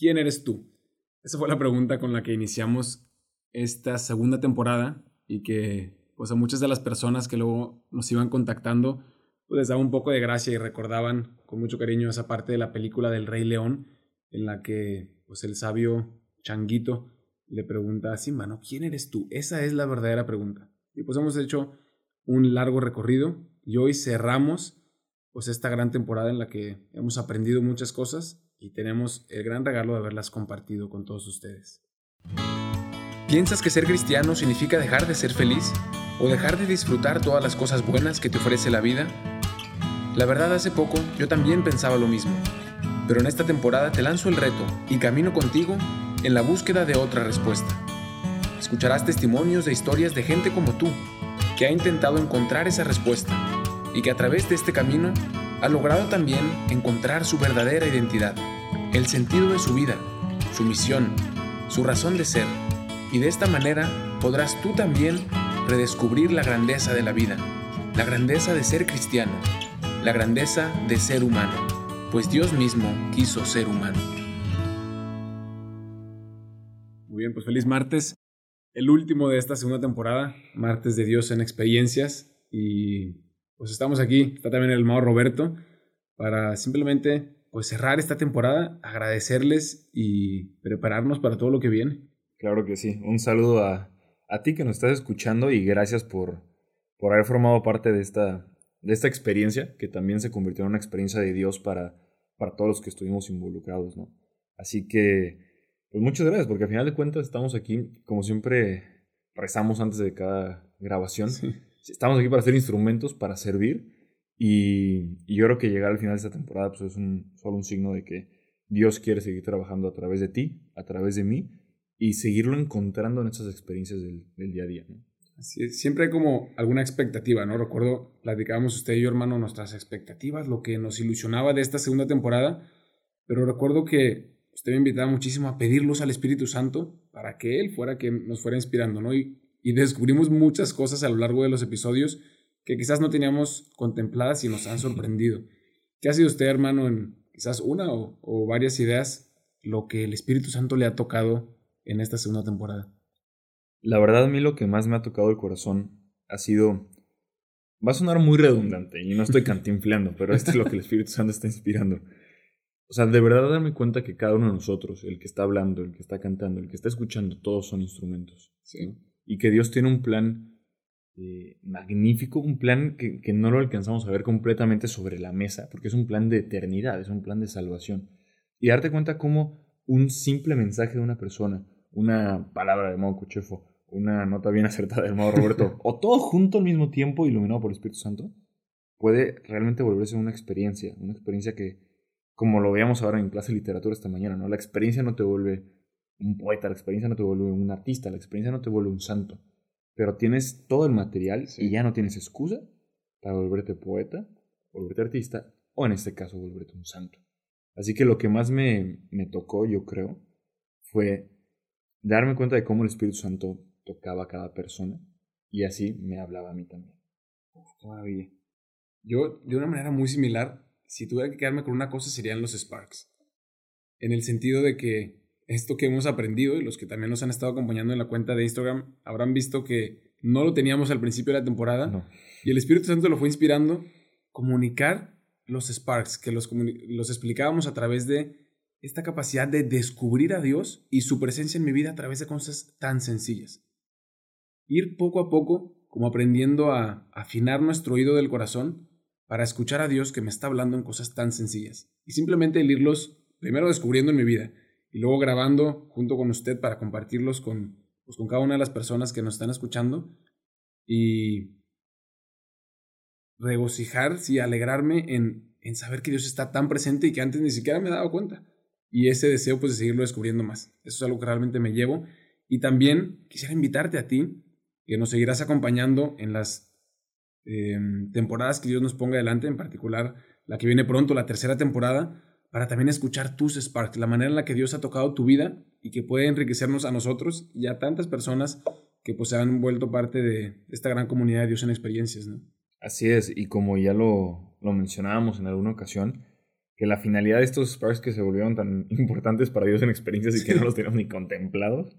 ¿quién eres tú? Esa fue la pregunta con la que iniciamos esta segunda temporada y que pues a muchas de las personas que luego nos iban contactando pues les daba un poco de gracia y recordaban con mucho cariño esa parte de la película del Rey León en la que pues el sabio Changuito le pregunta a Simba, ¿no? ¿Quién eres tú? Esa es la verdadera pregunta. Y pues hemos hecho un largo recorrido y hoy cerramos pues esta gran temporada en la que hemos aprendido muchas cosas y tenemos el gran regalo de haberlas compartido con todos ustedes. ¿Piensas que ser cristiano significa dejar de ser feliz o dejar de disfrutar todas las cosas buenas que te ofrece la vida? La verdad hace poco yo también pensaba lo mismo, pero en esta temporada te lanzo el reto y camino contigo en la búsqueda de otra respuesta. Escucharás testimonios de historias de gente como tú, que ha intentado encontrar esa respuesta y que a través de este camino ha logrado también encontrar su verdadera identidad, el sentido de su vida, su misión, su razón de ser. Y de esta manera podrás tú también redescubrir la grandeza de la vida, la grandeza de ser cristiano, la grandeza de ser humano, pues Dios mismo quiso ser humano. Muy bien, pues feliz martes, el último de esta segunda temporada, martes de Dios en experiencias y pues estamos aquí, está también el hermano Roberto, para simplemente pues cerrar esta temporada, agradecerles y prepararnos para todo lo que viene. Claro que sí, un saludo a, a ti que nos estás escuchando y gracias por, por haber formado parte de esta, de esta experiencia, que también se convirtió en una experiencia de Dios para, para todos los que estuvimos involucrados, ¿no? Así que, pues muchas gracias, porque al final de cuentas estamos aquí, como siempre rezamos antes de cada grabación. Sí estamos aquí para hacer instrumentos, para servir. Y, yo creo que llegar al final de esta temporada pues, es un, solo un signo de que Dios quiere seguir trabajando a través de ti, a través de mí, y seguirlo encontrando en estas experiencias del, día a día. ¿no? Así siempre hay como alguna expectativa, ¿no? Recuerdo, platicábamos usted y yo, hermano, nuestras expectativas, lo que nos ilusionaba de esta segunda temporada, pero recuerdo que usted me invitaba muchísimo a pedir luz al Espíritu Santo para que Él fuera quien nos fuera inspirando, ¿no? Y y descubrimos muchas cosas a lo largo de los episodios que quizás no teníamos contempladas y nos han sorprendido. ¿Qué ha sido usted, hermano, en quizás una o, varias ideas lo que el Espíritu Santo le ha tocado en esta segunda temporada? La verdad, a mí lo que más me ha tocado el corazón ha sido. Va a sonar muy redundante y no estoy cantinfleando, pero esto es lo que el Espíritu Santo está inspirando. O sea, de verdad darme cuenta que cada uno de nosotros, el que está hablando, el que está cantando, el que está escuchando, todos son instrumentos. ¿sí? Y que Dios tiene un plan eh, magnífico, un plan que, que, no lo alcanzamos a ver completamente sobre la mesa, porque es un plan de eternidad, es un plan de salvación. Y darte cuenta cómo un simple mensaje de una persona, una palabra de modo Cuchefo, una nota bien acertada del modo Roberto, o todo junto al mismo tiempo, iluminado por el Espíritu Santo, puede realmente volverse una experiencia, una experiencia que, como lo veíamos ahora en clase de literatura esta mañana, ¿no? La experiencia no te vuelve un poeta, la experiencia no te vuelve un artista, la experiencia no te vuelve un santo. Pero tienes todo el material y ya no tienes excusa para volverte poeta, volverte artista o en este caso volverte un santo. Así que lo que más me, me tocó, yo creo, fue darme cuenta de cómo el Espíritu Santo tocaba a cada persona y así me hablaba a mí también. todavía. Yo, de una manera muy similar, si tuviera que quedarme con una cosa, serían los Sparks. En el sentido de que esto que hemos aprendido y los que también nos han estado acompañando en la cuenta de Instagram habrán visto que no lo teníamos al principio de la temporada y el Espíritu Santo lo fue inspirando comunicar los sparks, que los, los explicábamos a través de esta capacidad de descubrir a Dios y su presencia en mi vida a través de cosas tan sencillas. Ir poco a poco como aprendiendo a afinar nuestro oído del corazón para escuchar a Dios que me está hablando en cosas tan sencillas y simplemente el irlos primero descubriendo en mi vida y luego grabando junto con usted para compartirlos con, pues, con cada una de las personas que nos están escuchando y regocijar, sí, alegrarme en, en saber que Dios está tan presente y que antes ni siquiera me he dado cuenta. Y ese deseo pues de seguirlo descubriendo más. Eso es algo que realmente me llevo. Y también quisiera invitarte a ti, que nos seguirás acompañando en las em, temporadas que Dios nos ponga adelante, en particular la que viene pronto, la tercera temporada, para también escuchar tus sparks, la manera en la que Dios ha tocado tu vida y que puede enriquecernos a nosotros y a tantas personas que pues se han vuelto parte de esta gran comunidad de Dios en experiencias, ¿no? Así es, y como ya lo, lo mencionábamos en alguna ocasión, que la finalidad de estos Sparks que se volvieron tan importantes para Dios en experiencias y que no los teníamos ni contemplados,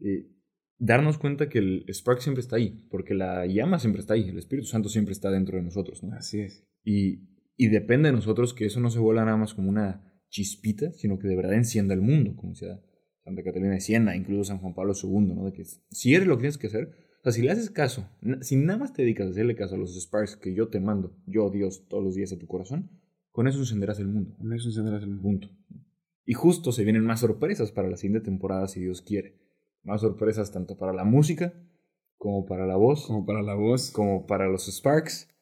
eh, darnos cuenta que el Spark siempre está ahí, porque la llama siempre está ahí, el Espíritu Santo siempre está dentro de nosotros, ¿no? Así es. Y, y depende de nosotros que eso no se vuelva nada más como una chispita, sino que de verdad encienda el mundo, como decía Santa Catalina de Siena, incluso San Juan Pablo II, ¿no? De que si eres lo que tienes que hacer, o sea, si le haces caso, si nada más te dedicas a hacerle caso a los sparks que yo te mando, yo Dios, todos los días a tu corazón, con eso encenderás el mundo. Con eso encenderás el mundo. Y justo se vienen más sorpresas para la siguiente temporada, si Dios quiere. Más sorpresas tanto para la música, como para la voz. Como para la voz. Como para los sparks.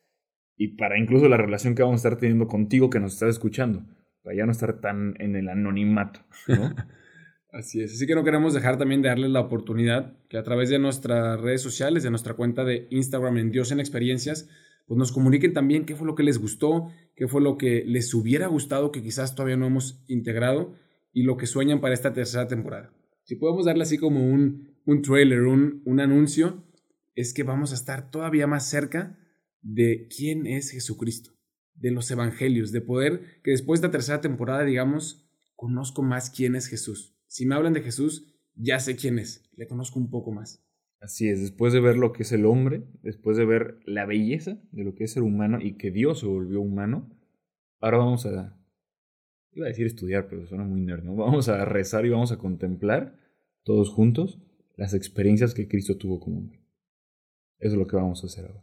Y para incluso la relación que vamos a estar teniendo contigo que nos estás escuchando. Para ya no estar tan en el anonimato, ¿no? Así es. Así que no queremos dejar también de darles la oportunidad que a través de nuestras redes sociales, de nuestra cuenta de Instagram en Dios en Experiencias, pues nos comuniquen también qué fue lo que les gustó, qué fue lo que les hubiera gustado que quizás todavía no hemos integrado y lo que sueñan para esta tercera temporada. Si podemos darle así como un, un trailer, un, un anuncio, es que vamos a estar todavía más cerca de quién es Jesucristo, de los evangelios, de poder que después de la tercera temporada digamos, conozco más quién es Jesús si me hablan de Jesús, ya sé quién es, le conozco un poco más. Así es, después de ver lo que es el hombre, después de ver la belleza de lo que es ser humano y que Dios se volvió humano, ahora vamos a, iba a decir estudiar, pero suena muy nerd, ¿no? Vamos a rezar y vamos a contemplar todos juntos las experiencias que Cristo tuvo como hombre. Eso es lo que vamos a hacer ahora.